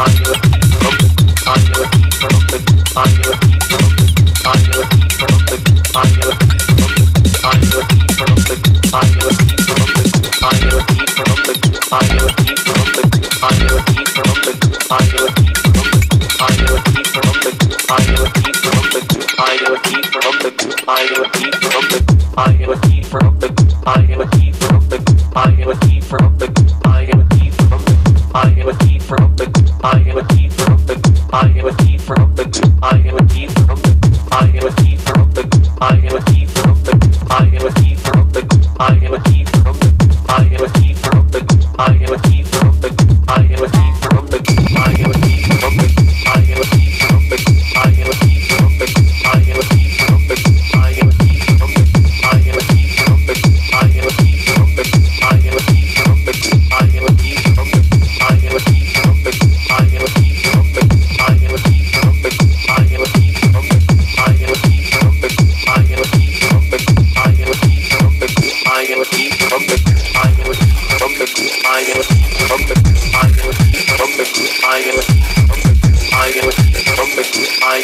on you.